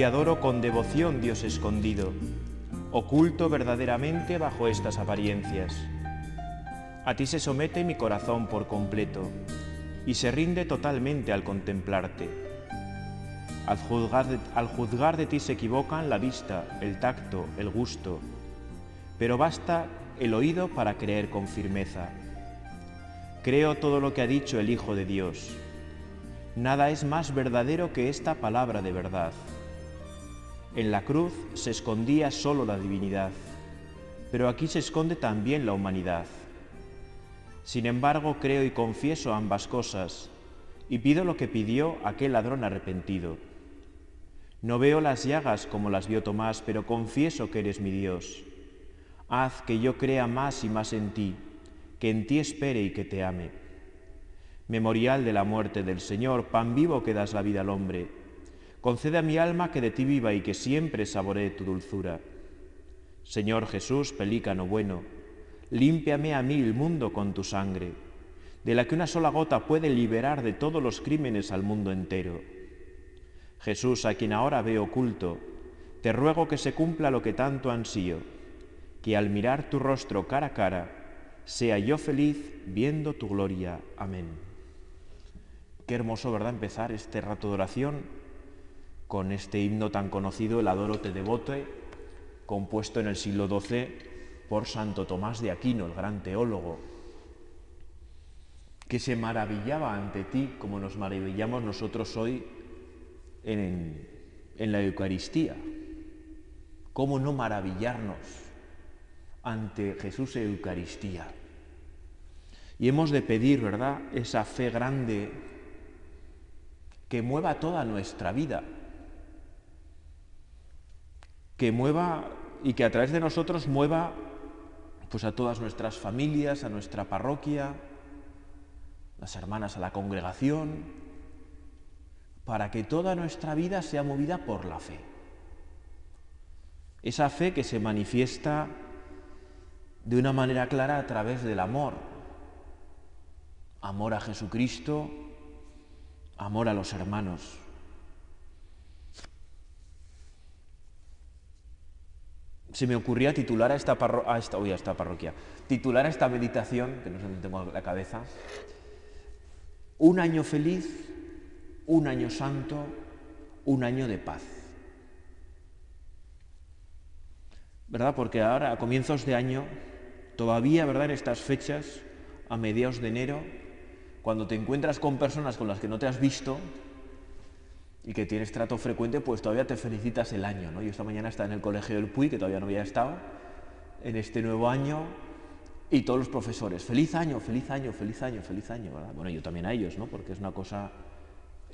Te adoro con devoción, Dios escondido, oculto verdaderamente bajo estas apariencias. A ti se somete mi corazón por completo y se rinde totalmente al contemplarte. Al juzgar, de, al juzgar de ti se equivocan la vista, el tacto, el gusto, pero basta el oído para creer con firmeza. Creo todo lo que ha dicho el Hijo de Dios. Nada es más verdadero que esta palabra de verdad. En la cruz se escondía solo la divinidad, pero aquí se esconde también la humanidad. Sin embargo, creo y confieso ambas cosas, y pido lo que pidió aquel ladrón arrepentido. No veo las llagas como las vio Tomás, pero confieso que eres mi Dios. Haz que yo crea más y más en ti, que en ti espere y que te ame. Memorial de la muerte del Señor, pan vivo que das la vida al hombre, concede a mi alma que de ti viva y que siempre saboree tu dulzura. Señor Jesús, pelícano bueno, límpiame a mí el mundo con tu sangre, de la que una sola gota puede liberar de todos los crímenes al mundo entero. Jesús, a quien ahora veo oculto, te ruego que se cumpla lo que tanto ansío, que al mirar tu rostro cara a cara, sea yo feliz viendo tu gloria. Amén. Qué hermoso, ¿verdad?, empezar este rato de oración con este himno tan conocido, el Adoro te devote, compuesto en el siglo XII por Santo Tomás de Aquino, el gran teólogo, que se maravillaba ante ti como nos maravillamos nosotros hoy en, en la Eucaristía. ¿Cómo no maravillarnos ante Jesús Eucaristía? Y hemos de pedir, ¿verdad?, esa fe grande que mueva toda nuestra vida, que mueva y que a través de nosotros mueva pues a todas nuestras familias, a nuestra parroquia, las hermanas a la congregación, para que toda nuestra vida sea movida por la fe. Esa fe que se manifiesta de una manera clara a través del amor. Amor a Jesucristo, amor a los hermanos. Se me ocurría titular a esta, a esta, a esta parroquia, titular a esta meditación, que no sé dónde tengo la cabeza, un año feliz, un año santo, un año de paz. ¿Verdad? Porque ahora, a comienzos de año, todavía, ¿verdad? En estas fechas, a mediados de enero, cuando te encuentras con personas con las que no te has visto y que tienes trato frecuente, pues todavía te felicitas el año. ¿no? Yo esta mañana estaba en el colegio del Puy, que todavía no había estado, en este nuevo año, y todos los profesores, feliz año, feliz año, feliz año, feliz año. ¿verdad? Bueno, yo también a ellos, ¿no? porque es una cosa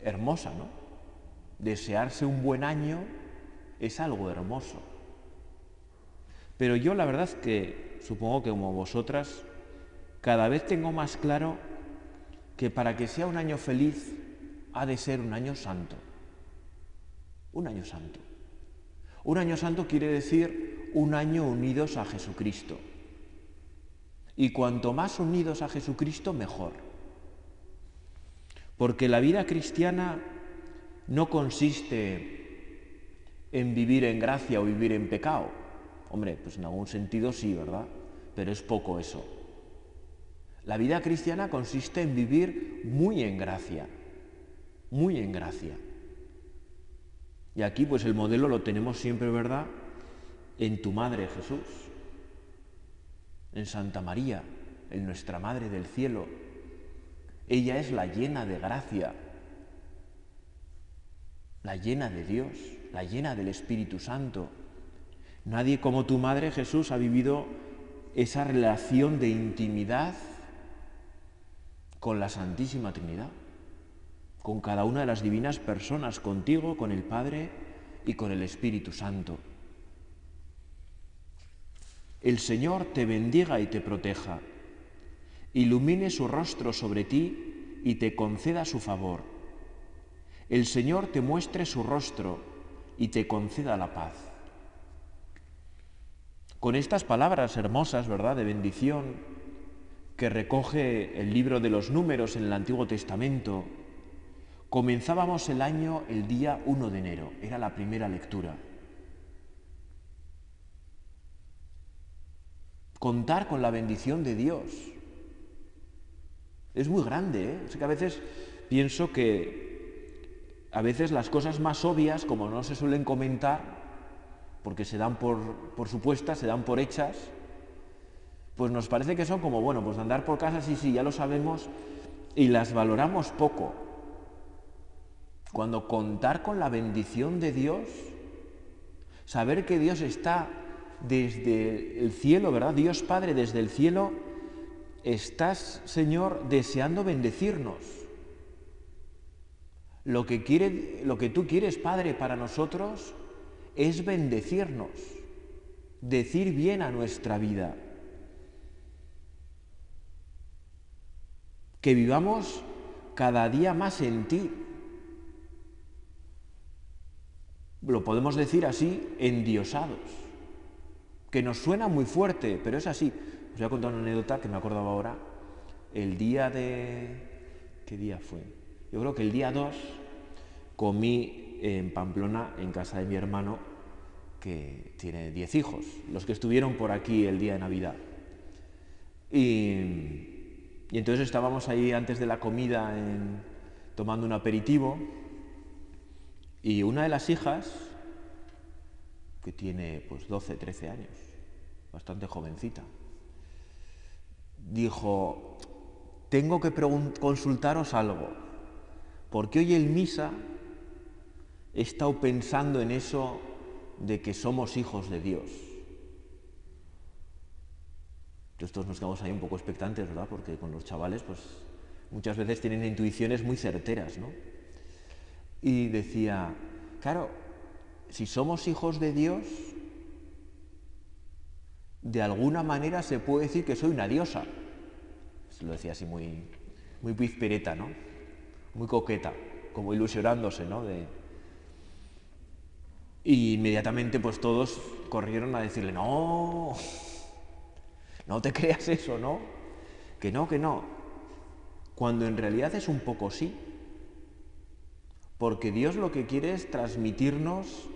hermosa, ¿no? Desearse un buen año es algo hermoso. Pero yo la verdad que supongo que como vosotras, cada vez tengo más claro que para que sea un año feliz ha de ser un año santo. Un año santo. Un año santo quiere decir un año unidos a Jesucristo. Y cuanto más unidos a Jesucristo, mejor. Porque la vida cristiana no consiste en vivir en gracia o vivir en pecado. Hombre, pues en algún sentido sí, ¿verdad? Pero es poco eso. La vida cristiana consiste en vivir muy en gracia, muy en gracia. Y aquí pues el modelo lo tenemos siempre, ¿verdad? En tu Madre Jesús, en Santa María, en nuestra Madre del Cielo. Ella es la llena de gracia, la llena de Dios, la llena del Espíritu Santo. Nadie como tu Madre Jesús ha vivido esa relación de intimidad con la Santísima Trinidad, con cada una de las divinas personas, contigo, con el Padre y con el Espíritu Santo. El Señor te bendiga y te proteja, ilumine su rostro sobre ti y te conceda su favor. El Señor te muestre su rostro y te conceda la paz. Con estas palabras hermosas, ¿verdad?, de bendición, que recoge el libro de los números en el Antiguo Testamento, Comenzábamos el año el día 1 de enero, era la primera lectura. Contar con la bendición de Dios. Es muy grande, ¿eh? que a veces pienso que a veces las cosas más obvias, como no se suelen comentar, porque se dan por, por supuestas, se dan por hechas, pues nos parece que son como, bueno, pues andar por casa, sí, sí, ya lo sabemos, y las valoramos poco. Cuando contar con la bendición de Dios, saber que Dios está desde el cielo, ¿verdad? Dios Padre desde el cielo, estás, Señor, deseando bendecirnos. Lo que, quiere, lo que tú quieres, Padre, para nosotros es bendecirnos, decir bien a nuestra vida. Que vivamos cada día más en ti, lo podemos decir así, endiosados, que nos suena muy fuerte, pero es así. Os voy a contar una anécdota que me acordaba ahora. El día de... ¿Qué día fue? Yo creo que el día 2 comí en Pamplona, en casa de mi hermano, que tiene 10 hijos, los que estuvieron por aquí el día de Navidad. Y, entonces estábamos ahí antes de la comida en, tomando un aperitivo y una de las hijas, que tiene pues 12, 13 años, bastante jovencita, dijo, tengo que consultaros algo, porque hoy en misa he estado pensando en eso de que somos hijos de Dios. Estos nos quedamos ahí un poco expectantes, ¿verdad? Porque con los chavales, pues muchas veces tienen intuiciones muy certeras, ¿no? Y decía, claro, si somos hijos de Dios, de alguna manera se puede decir que soy una diosa. Lo decía así muy, muy pizpereta, ¿no? Muy coqueta, como ilusionándose, ¿no? De... Y inmediatamente pues todos corrieron a decirle, no, no te creas eso, ¿no? Que no, que no. Cuando en realidad es un poco sí. Porque Dios lo que quiere es transmitirnos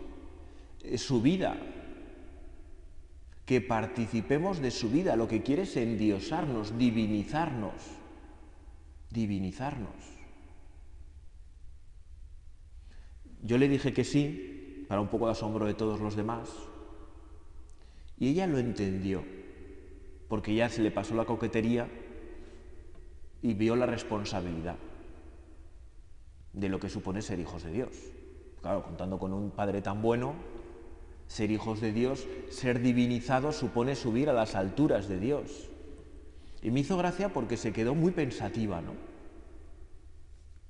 eh, su vida, que participemos de su vida, lo que quiere es endiosarnos, divinizarnos, divinizarnos. Yo le dije que sí, para un poco de asombro de todos los demás, y ella lo entendió, porque ya se le pasó la coquetería y vio la responsabilidad de lo que supone ser hijos de Dios. Claro, contando con un Padre tan bueno, ser hijos de Dios, ser divinizados supone subir a las alturas de Dios. Y me hizo gracia porque se quedó muy pensativa, ¿no?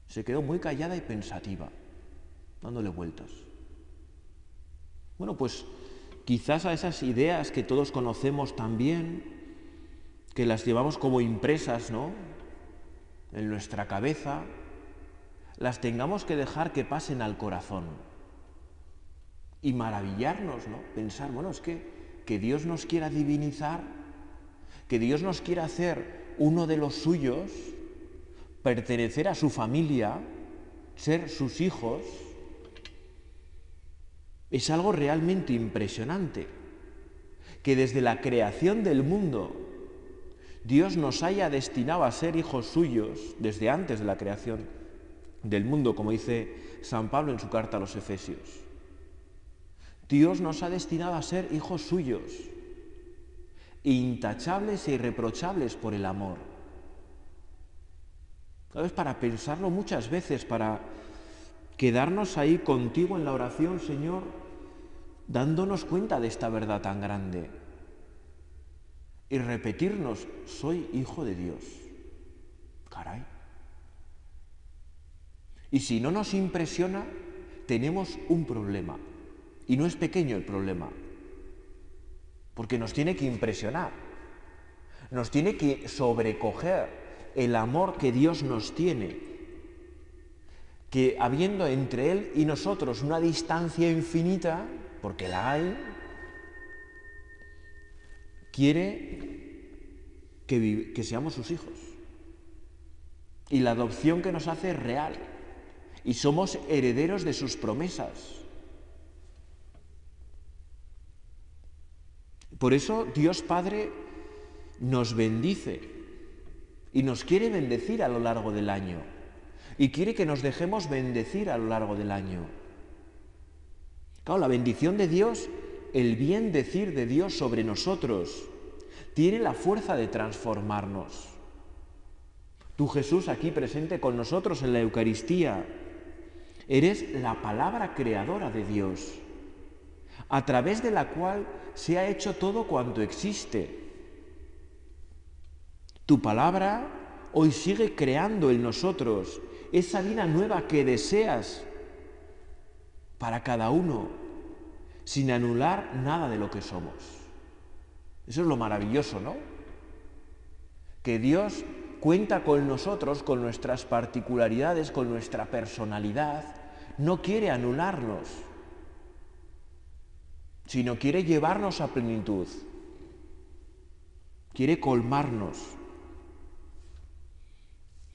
Se quedó muy callada y pensativa, dándole vueltas. Bueno, pues quizás a esas ideas que todos conocemos también, que las llevamos como impresas, ¿no? En nuestra cabeza, las tengamos que dejar que pasen al corazón y maravillarnos, ¿no? Pensar, bueno, es que, que Dios nos quiera divinizar, que Dios nos quiera hacer uno de los suyos, pertenecer a su familia, ser sus hijos, es algo realmente impresionante. Que desde la creación del mundo Dios nos haya destinado a ser hijos suyos desde antes de la creación del mundo, como dice San Pablo en su carta a los Efesios. Dios nos ha destinado a ser hijos suyos, intachables e irreprochables por el amor. ¿Sabes? Para pensarlo muchas veces, para quedarnos ahí contigo en la oración, Señor, dándonos cuenta de esta verdad tan grande y repetirnos, soy hijo de Dios. Caray. Y si no nos impresiona, tenemos un problema. Y no es pequeño el problema, porque nos tiene que impresionar, nos tiene que sobrecoger el amor que Dios nos tiene, que habiendo entre Él y nosotros una distancia infinita, porque la hay, quiere que, seamos sus hijos. Y la adopción que nos hace es real y somos herederos de sus promesas. Por eso Dios Padre nos bendice y nos quiere bendecir a lo largo del año y quiere que nos dejemos bendecir a lo largo del año. Claro, la bendición de Dios, el bien decir de Dios sobre nosotros, tiene la fuerza de transformarnos. Tú Jesús aquí presente con nosotros en la Eucaristía, eres la palabra creadora de Dios, a través de la cual se ha hecho todo cuanto existe. Tu palabra hoy sigue creando en nosotros esa vida nueva que deseas para cada uno, sin anular nada de lo que somos. Eso es lo maravilloso, ¿no? Que Dios cuenta con nosotros, con nuestras particularidades, con nuestra personalidad, no quiere anularnos, sino quiere llevarnos a plenitud, quiere colmarnos,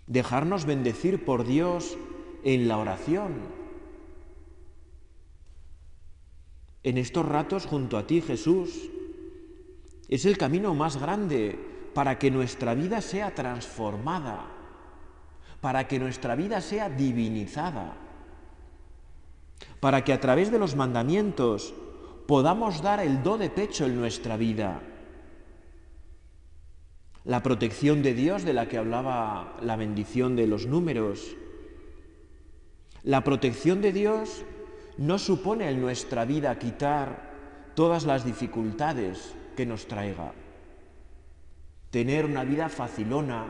dejarnos bendecir por Dios en la oración, en estos ratos junto a ti, Jesús. Es el camino más grande para que nuestra vida sea transformada, para que nuestra vida sea divinizada, para que a través de los mandamientos podamos dar el do de pecho en nuestra vida. La protección de Dios de la que hablaba la bendición de los números. La protección de Dios no supone en nuestra vida quitar todas las dificultades que nos traiga. Tener una vida facilona,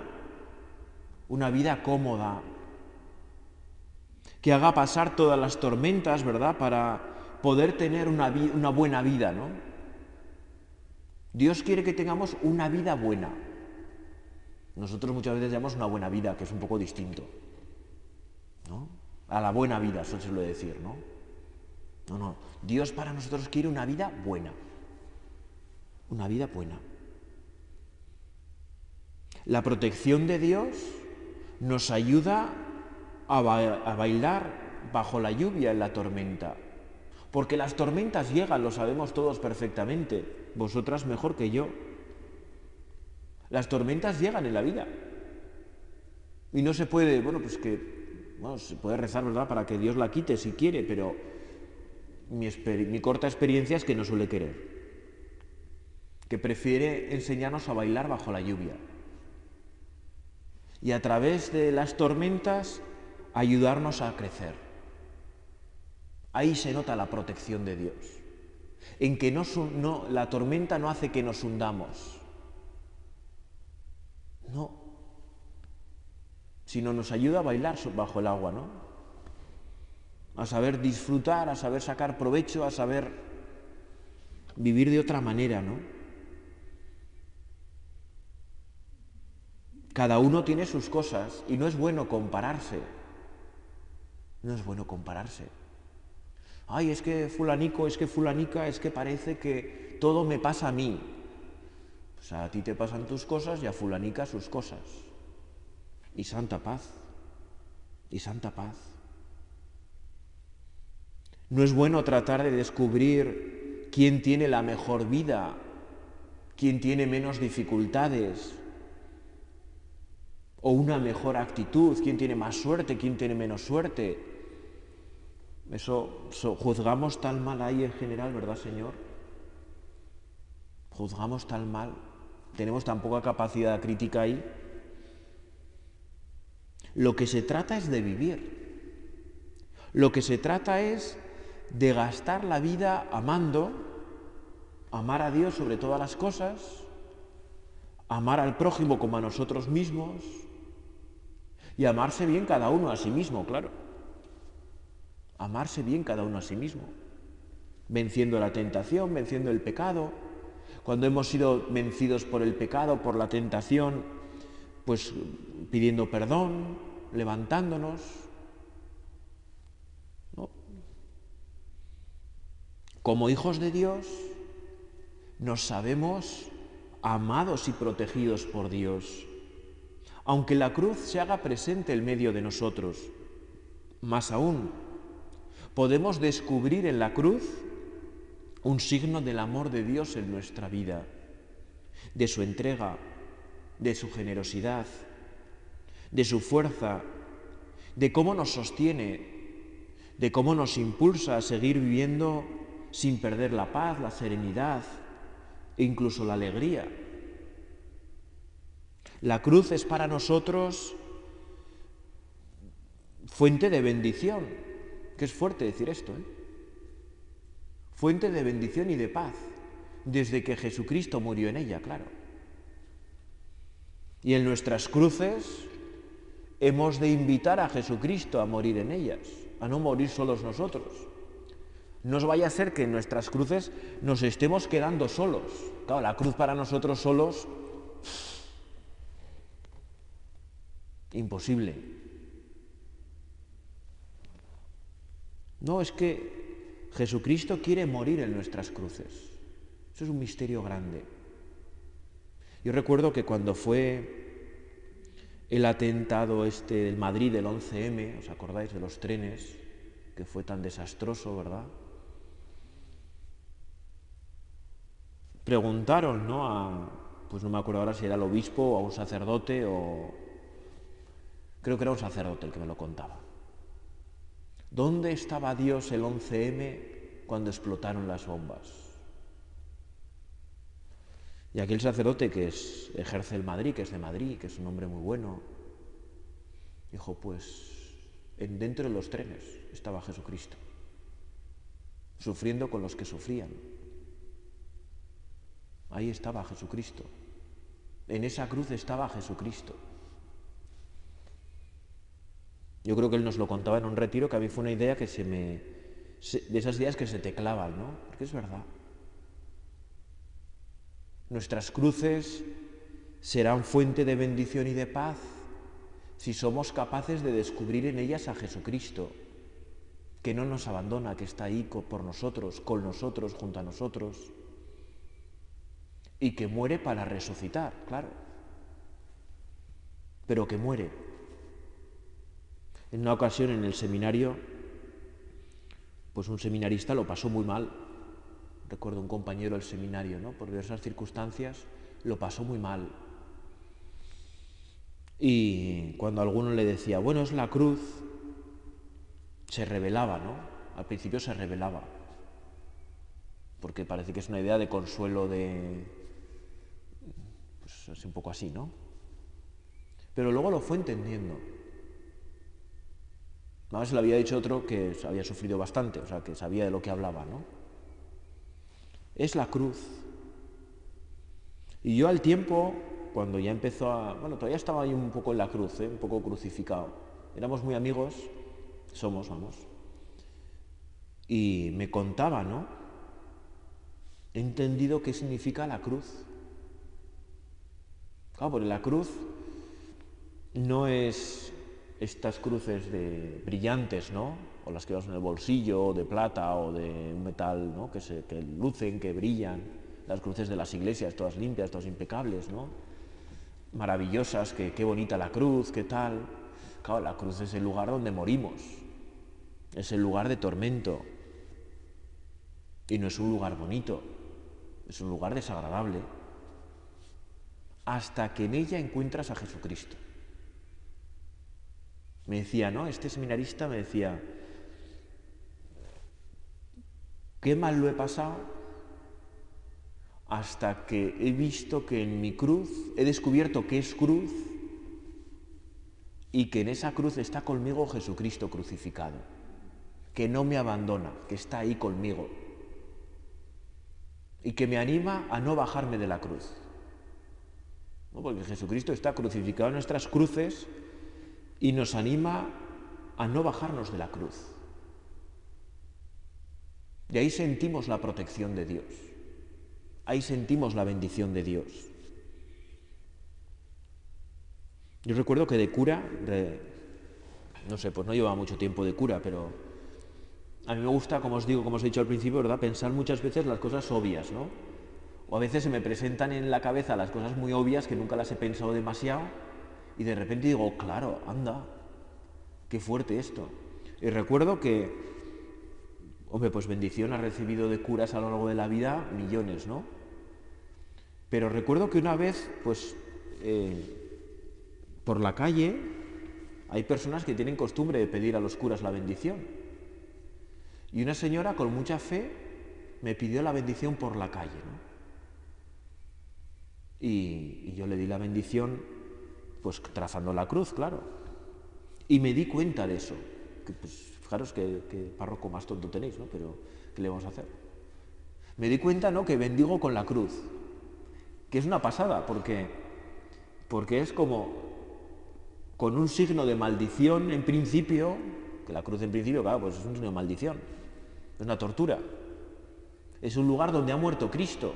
una vida cómoda, que haga pasar todas las tormentas, ¿verdad? Para poder tener una, una buena vida, ¿no? Dios quiere que tengamos una vida buena. Nosotros muchas veces llamamos una buena vida, que es un poco distinto. ¿no? A la buena vida, eso se suele decir, ¿no? No, no. Dios para nosotros quiere una vida buena. Una vida buena. La protección de Dios nos ayuda a, bailar bajo la lluvia en la tormenta. Porque las tormentas llegan, lo sabemos todos perfectamente. Vosotras mejor que yo. Las tormentas llegan en la vida. Y no se puede, bueno, pues que, bueno, se puede rezar, ¿verdad?, para que Dios la quite si quiere, pero mi, corta experiencia es que no suele querer, que prefiere enseñarnos a bailar bajo la lluvia y a través de las tormentas ayudarnos a crecer. Ahí se nota la protección de Dios, en que no, la tormenta no hace que nos hundamos, no, sino nos ayuda a bailar bajo el agua, ¿no? a saber disfrutar, a saber sacar provecho, a saber vivir de otra manera, ¿no? Cada uno tiene sus cosas y no es bueno compararse. No es bueno compararse. Ay, es que fulanico, es que fulanica, es que parece que todo me pasa a mí. Pues a ti te pasan tus cosas y a fulanica sus cosas. Y santa paz. Y santa paz. No es bueno tratar de descubrir quién tiene la mejor vida, quién tiene menos dificultades o una mejor actitud, quién tiene más suerte, quién tiene menos suerte. Eso, juzgamos tan mal ahí en general, ¿verdad, Señor? Juzgamos tan mal, tenemos tan poca capacidad crítica ahí. Lo que se trata es de vivir. Lo que se trata es de gastar la vida amando, amar a Dios sobre todas las cosas, amar al prójimo como a nosotros mismos y amarse bien cada uno a sí mismo, claro. Amarse bien cada uno a sí mismo, venciendo la tentación, venciendo el pecado. Cuando hemos sido vencidos por el pecado, por la tentación, pues pidiendo perdón, levantándonos, Como hijos de Dios, nos sabemos amados y protegidos por Dios, aunque la cruz se haga presente en medio de nosotros. Más aún, podemos descubrir en la cruz un signo del amor de Dios en nuestra vida, de su entrega, de su generosidad, de su fuerza, de cómo nos sostiene, de cómo nos impulsa a seguir viviendo sin perder la paz, la serenidad e incluso la alegría. La cruz es para nosotros fuente de bendición, que es fuerte decir esto, ¿eh? fuente de bendición y de paz, desde que Jesucristo murió en ella, claro. Y en nuestras cruces hemos de invitar a Jesucristo a morir en ellas, a no morir solos nosotros. No vaya a ser que en nuestras cruces nos estemos quedando solos. Claro, la cruz para nosotros solos, imposible. No, es que Jesucristo quiere morir en nuestras cruces. Eso es un misterio grande. Yo recuerdo que cuando fue el atentado este del Madrid del 11M, ¿os acordáis de los trenes? Que fue tan desastroso, ¿verdad? Preguntaron, ¿no? Pues no me acuerdo ahora si era el obispo o a un sacerdote o... Creo que era un sacerdote el que me lo contaba. ¿Dónde estaba Dios el 11M cuando explotaron las bombas? Y aquel sacerdote que es, ejerce el Madrid, que es de Madrid, que es un hombre muy bueno, dijo, pues en, dentro de los trenes estaba Jesucristo, sufriendo con los que sufrían. Ahí estaba Jesucristo. En esa cruz estaba Jesucristo. Yo creo que él nos lo contaba en un retiro que a mí fue una idea que se me... de esas ideas que se te clavan, ¿no? Porque es verdad. Nuestras cruces serán fuente de bendición y de paz si somos capaces de descubrir en ellas a Jesucristo, que no nos abandona, que está ahí por nosotros, con nosotros, junto a nosotros, y que muere para resucitar, claro, pero que muere. En una ocasión en el seminario, pues un seminarista lo pasó muy mal recuerdo un compañero del seminario, ¿no? por diversas circunstancias, lo pasó muy mal. Y cuando alguno le decía, bueno, es la cruz, se revelaba, ¿no? Al principio se revelaba, porque parece que es una idea de consuelo de... Pues es un poco así, ¿no? Pero luego lo fue entendiendo. Además, le había dicho otro que había sufrido bastante, o sea, que sabía de lo que hablaba, ¿no? es la cruz. Y yo al tiempo, cuando ya empezó a... Bueno, todavía estaba ahí un poco en la cruz, ¿eh? un poco crucificado. Éramos muy amigos, somos, vamos. Y me contaba, ¿no? He entendido qué significa la cruz. Claro, porque la cruz no es estas cruces de brillantes, ¿no? o las que vas en el bolsillo, de plata o de un metal ¿no? que, se, que lucen, que brillan, las cruces de las iglesias, todas limpias, todas impecables, ¿no? maravillosas, que qué bonita la cruz, qué tal. Claro, la cruz es el lugar donde morimos, es el lugar de tormento, y no es un lugar bonito, es un lugar desagradable, hasta que en ella encuentras a Jesucristo. Me decía, ¿no? Este seminarista me decía, qué mal lo he pasado hasta que he visto que en mi cruz, he descubierto que es cruz y que en esa cruz está conmigo Jesucristo crucificado, que no me abandona, que está ahí conmigo y que me anima a no bajarme de la cruz. Porque Jesucristo está crucificado en nuestras cruces y nos anima a no bajarnos de la cruz. Y ahí sentimos la protección de Dios. Ahí sentimos la bendición de Dios. Yo recuerdo que de cura, no sé, pues no llevaba mucho tiempo de cura, pero a mí me gusta, como os digo, como os he dicho al principio, ¿verdad? Pensar muchas veces las cosas obvias, ¿no? O a veces se me presentan en la cabeza las cosas muy obvias que nunca las he pensado demasiado y de repente digo, claro, anda, qué fuerte esto. Y recuerdo que, hombre, pues bendición ha recibido de curas a lo largo de la vida millones, ¿no? Pero recuerdo que una vez, pues, eh, por la calle hay personas que tienen costumbre de pedir a los curas la bendición. Y una señora con mucha fe me pidió la bendición por la calle, ¿no? Y, yo le di la bendición, pues trazando la cruz, claro. Y me di cuenta de eso. Que, pues, fijaros qué, párroco más tonto tenéis, ¿no? Pero, ¿qué le vamos a hacer? Me di cuenta, ¿no? Que bendigo con la cruz. Que es una pasada, porque, porque es como con un signo de maldición en principio, que la cruz en principio, claro, pues es un signo de maldición. Es una tortura. Es un lugar donde ha muerto Cristo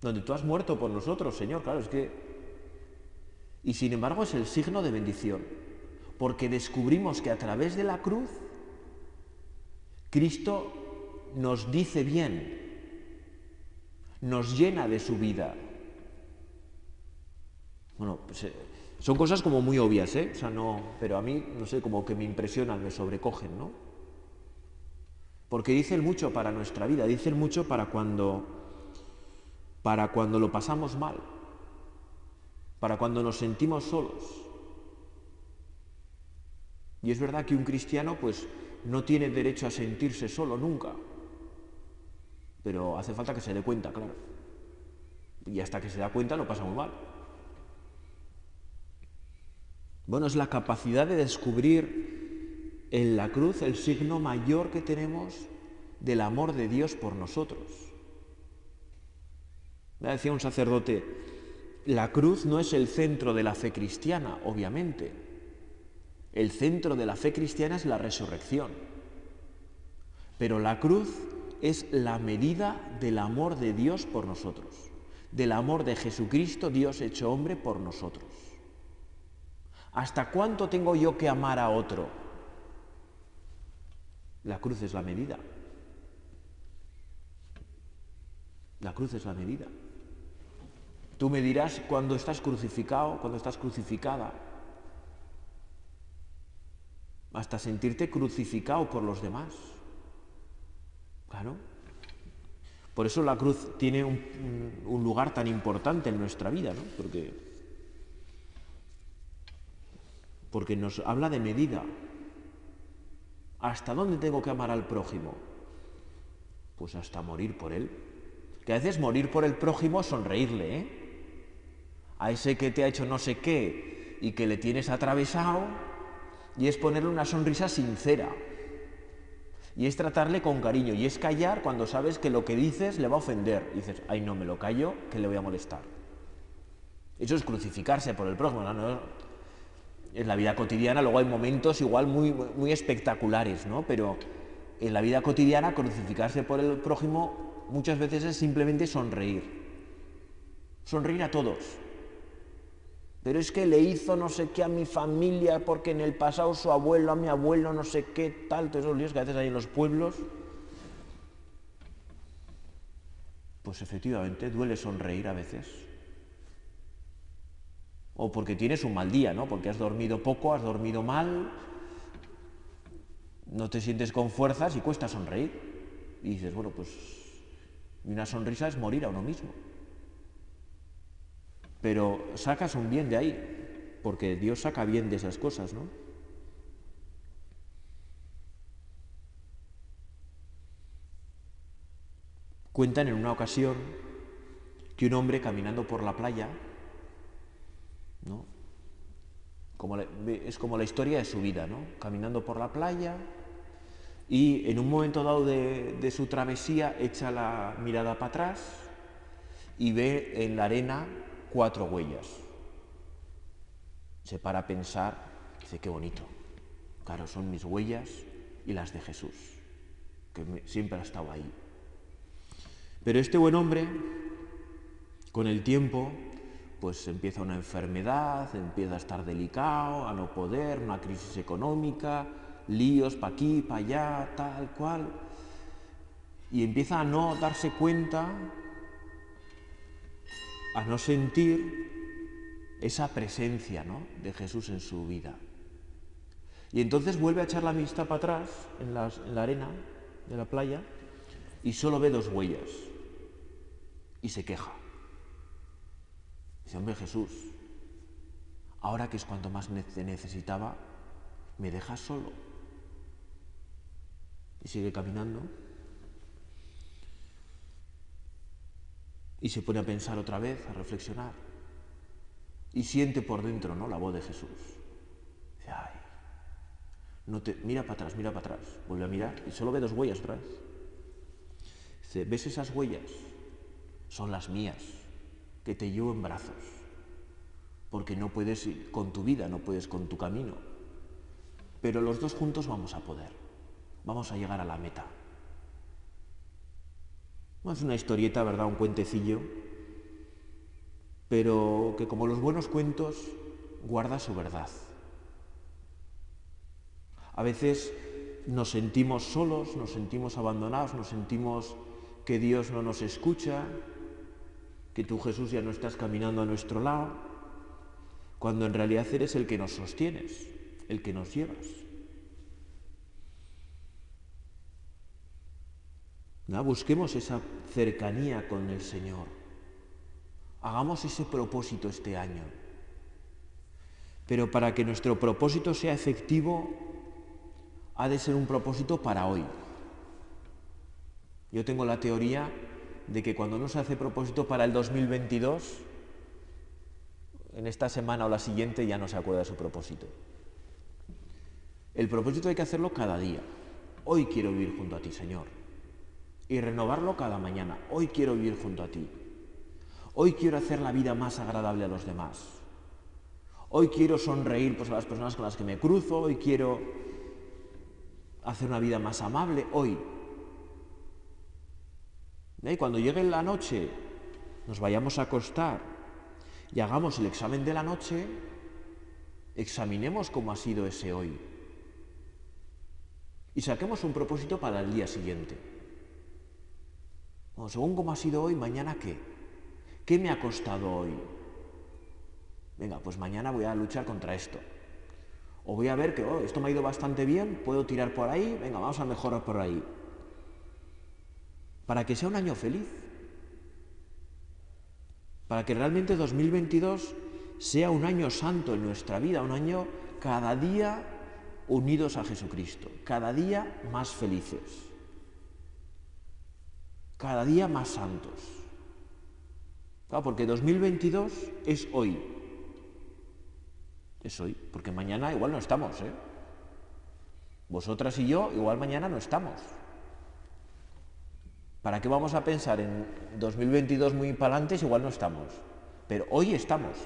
donde tú has muerto por nosotros, Señor. Claro, es que... Y sin embargo es el signo de bendición, porque descubrimos que a través de la cruz Cristo nos dice bien, nos llena de su vida. Bueno, pues, eh, son cosas como muy obvias, ¿eh? O sea, no, pero a mí, no sé, como que me impresionan, me sobrecogen, ¿no? Porque dicen mucho para nuestra vida, dicen mucho para cuando para cuando lo pasamos mal, para cuando nos sentimos solos. Y es verdad que un cristiano pues no tiene derecho a sentirse solo nunca, pero hace falta que se dé cuenta, claro. Y hasta que se da cuenta lo pasa muy mal. Bueno, es la capacidad de descubrir en la cruz el signo mayor que tenemos del amor de Dios por nosotros. Decía un sacerdote, la cruz no es el centro de la fe cristiana, obviamente. El centro de la fe cristiana es la resurrección. Pero la cruz es la medida del amor de Dios por nosotros, del amor de Jesucristo, Dios hecho hombre, por nosotros. ¿Hasta cuánto tengo yo que amar a otro? La cruz es la medida. La cruz es la medida. Tú me dirás cuando estás crucificado, cuando estás crucificada, hasta sentirte crucificado por los demás. Claro. Por eso la cruz tiene un, lugar tan importante en nuestra vida, ¿no? Porque, porque nos habla de medida. ¿Hasta dónde tengo que amar al prójimo? Pues hasta morir por él. Que a veces morir por el prójimo es sonreírle, ¿eh? A ese que te ha hecho no sé qué y que le tienes atravesado, y es ponerle una sonrisa sincera. Y es tratarle con cariño, y es callar cuando sabes que lo que dices le va a ofender. Y dices, ay, no, me lo callo, que le voy a molestar. Eso es crucificarse por el prójimo. En la vida cotidiana luego hay momentos igual muy, muy espectaculares, ¿no? Pero en la vida cotidiana crucificarse por el prójimo muchas veces es simplemente sonreír. Sonreír a todos pero es que le hizo no sé qué a mi familia porque en el pasado su abuelo, a mi abuelo, no sé qué, tal, todos esos líos que a veces en los pueblos. Pues efectivamente duele sonreír a veces. O porque tienes un mal día, ¿no? Porque has dormido poco, has dormido mal, no te sientes con fuerzas y cuesta sonreír. Y dices, bueno, pues una sonrisa es morir a uno mismo. Pero sacas un bien de ahí, porque Dios saca bien de esas cosas, ¿no? Cuentan en una ocasión que un hombre caminando por la playa, ¿no? es como la historia de su vida, ¿no? Caminando por la playa y en un momento dado de, de su travesía echa la mirada para atrás y ve en la arena cuatro huellas. Se para a pensar, dice, qué bonito. Claro, son mis huellas y las de Jesús, que siempre ha estado ahí. Pero este buen hombre, con el tiempo, pues empieza una enfermedad, empieza a estar delicado, a no poder, una crisis económica, líos para aquí, para allá, tal cual, y empieza a no darse cuenta a no sentir esa presencia de Jesús en su vida. Y entonces vuelve a echar la vista para atrás en, la arena de la playa y solo ve dos huellas y se queja. Dice, hombre Jesús, ahora que es cuanto más te necesitaba, ¿me dejas solo? Y sigue caminando. Y se pone a pensar otra vez, a reflexionar. Y siente por dentro ¿no? la voz de Jesús. Dice, ay, no te, mira para atrás, mira para atrás. Vuelve a mirar y solo ve dos huellas atrás. Dice, ¿ves esas huellas? Son las mías, que te llevo en brazos. Porque no puedes ir con tu vida, no puedes con tu camino. Pero los dos juntos vamos a poder. Vamos a llegar a la meta. Es una historieta, ¿verdad? Un cuentecillo, pero que como los buenos cuentos guarda su verdad. A veces nos sentimos solos, nos sentimos abandonados, nos sentimos que Dios no nos escucha, que tú Jesús ya no estás caminando a nuestro lado, cuando en realidad eres el que nos sostienes, el que nos llevas. Busquemos esa cercanía con el Señor. Hagamos ese propósito este año. Pero para que nuestro propósito sea efectivo, ha de ser un propósito para hoy. Yo tengo la teoría de que cuando uno se hace propósito para el 2022, en esta semana o la siguiente ya no se acuerda de su propósito. El propósito hay que hacerlo cada día. Hoy quiero vivir junto a ti, Señor y renovarlo cada mañana. Hoy quiero vivir junto a ti. Hoy quiero hacer la vida más agradable a los demás. Hoy quiero sonreír pues, a las personas con las que me cruzo. Hoy quiero hacer una vida más amable. Hoy. Y cuando llegue la noche, nos vayamos a acostar y hagamos el examen de la noche, examinemos cómo ha sido ese hoy. Y saquemos un propósito para el día siguiente según cómo ha sido hoy, mañana qué. ¿Qué me ha costado hoy? Venga, pues mañana voy a luchar contra esto. O voy a ver que oh, esto me ha ido bastante bien, puedo tirar por ahí, venga, vamos a mejorar por ahí. Para que sea un año feliz. Para que realmente 2022 sea un año santo en nuestra vida, un año cada día unidos a Jesucristo, cada día más felices cada día más santos. porque 2022 es hoy. Es hoy, porque mañana igual no estamos, ¿eh? Vosotras y yo igual mañana no estamos. ¿Para qué vamos a pensar en 2022 muy para adelante igual no estamos? Pero hoy estamos.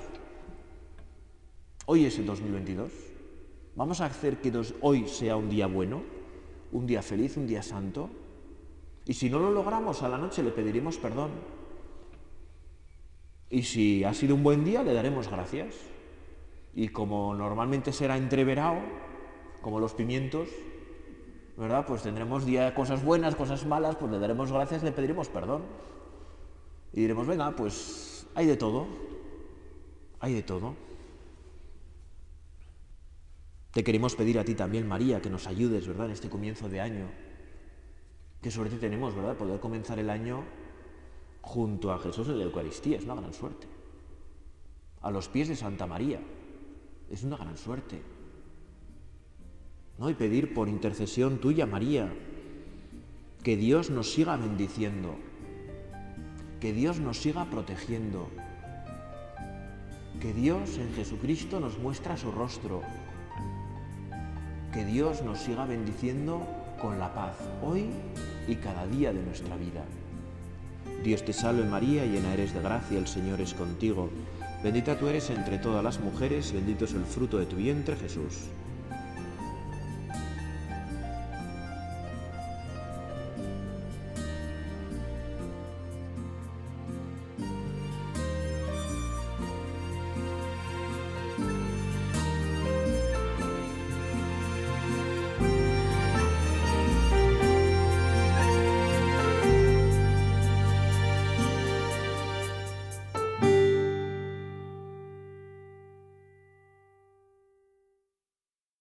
Hoy es el 2022. Vamos a hacer que hoy sea un día bueno, un día feliz, un día santo. Y si no lo logramos a la noche le pediremos perdón. Y si ha sido un buen día le daremos gracias. Y como normalmente será entreverado, como los pimientos, ¿verdad? Pues tendremos día cosas buenas, cosas malas, pues le daremos gracias, le pediremos perdón. Y diremos, venga, pues hay de todo, hay de todo. Te queremos pedir a ti también, María, que nos ayudes, ¿verdad?, en este comienzo de año Qué suerte tenemos, ¿verdad? Poder comenzar el año junto a Jesús en la Eucaristía. Es una gran suerte. A los pies de Santa María. Es una gran suerte. ¿No? Y pedir por intercesión tuya, María, que Dios nos siga bendiciendo, que Dios nos siga protegiendo, que Dios en Jesucristo nos muestra su rostro, que Dios nos siga bendiciendo con la paz hoy y cada día de nuestra vida. Dios te salve María, llena eres de gracia, el Señor es contigo. Bendita tú eres entre todas las mujeres, bendito es el fruto de tu vientre Jesús.